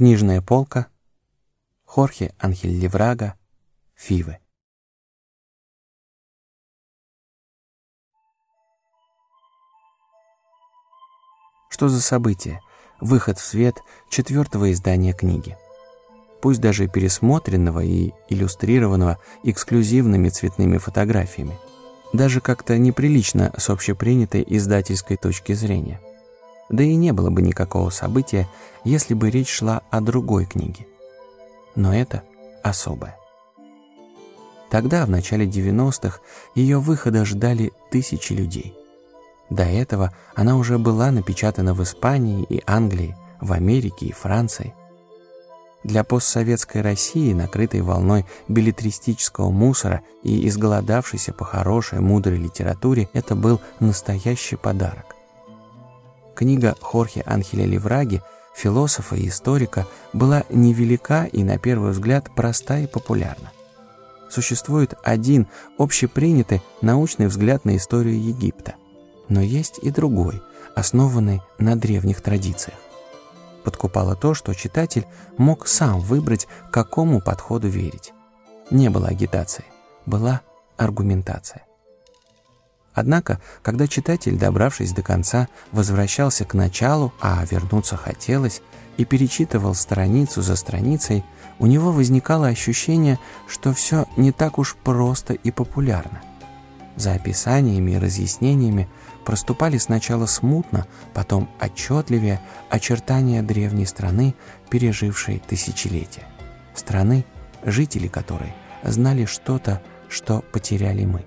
Книжная полка. Хорхе Анхель Леврага. Фивы. Что за событие? Выход в свет четвертого издания книги. Пусть даже пересмотренного и иллюстрированного эксклюзивными цветными фотографиями. Даже как-то неприлично с общепринятой издательской точки зрения. Да и не было бы никакого события, если бы речь шла о другой книге. Но это особое. Тогда, в начале 90-х, ее выхода ждали тысячи людей. До этого она уже была напечатана в Испании и Англии, в Америке и Франции. Для постсоветской России, накрытой волной билетристического мусора и изголодавшейся по хорошей, мудрой литературе, это был настоящий подарок. Книга Хорхе Анхеля Левраги, философа и историка, была невелика и, на первый взгляд, проста и популярна. Существует один общепринятый научный взгляд на историю Египта. Но есть и другой, основанный на древних традициях. Подкупало то, что читатель мог сам выбрать, какому подходу верить. Не было агитации, была аргументация. Однако, когда читатель, добравшись до конца, возвращался к началу, а вернуться хотелось, и перечитывал страницу за страницей, у него возникало ощущение, что все не так уж просто и популярно. За описаниями и разъяснениями проступали сначала смутно, потом отчетливее очертания древней страны, пережившей тысячелетия. Страны, жители которой знали что-то, что потеряли мы.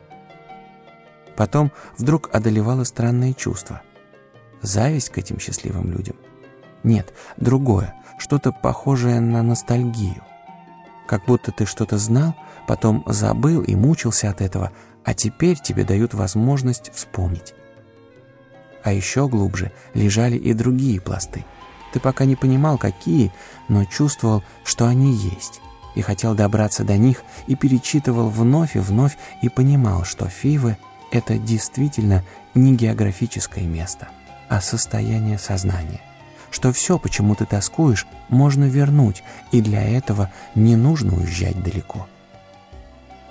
Потом вдруг одолевало странное чувство. Зависть к этим счастливым людям? Нет, другое, что-то похожее на ностальгию. Как будто ты что-то знал, потом забыл и мучился от этого, а теперь тебе дают возможность вспомнить. А еще глубже лежали и другие пласты. Ты пока не понимал, какие, но чувствовал, что они есть, и хотел добраться до них, и перечитывал вновь и вновь, и понимал, что Фивы — это действительно не географическое место, а состояние сознания. Что все, почему ты тоскуешь, можно вернуть, и для этого не нужно уезжать далеко.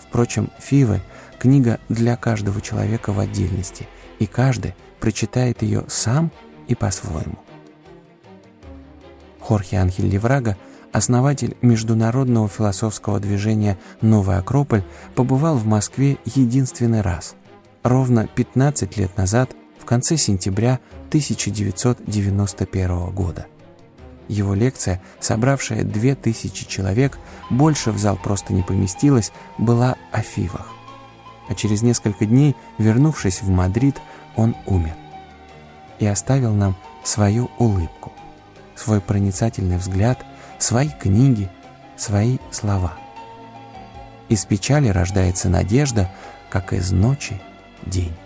Впрочем, Фивы – книга для каждого человека в отдельности, и каждый прочитает ее сам и по-своему. Хорхе Анхель Леврага, основатель международного философского движения «Новый Акрополь», побывал в Москве единственный раз – ровно 15 лет назад, в конце сентября 1991 года. Его лекция, собравшая 2000 человек, больше в зал просто не поместилась, была о фивах. А через несколько дней, вернувшись в Мадрид, он умер. И оставил нам свою улыбку, свой проницательный взгляд, свои книги, свои слова. Из печали рождается надежда, как из ночи день.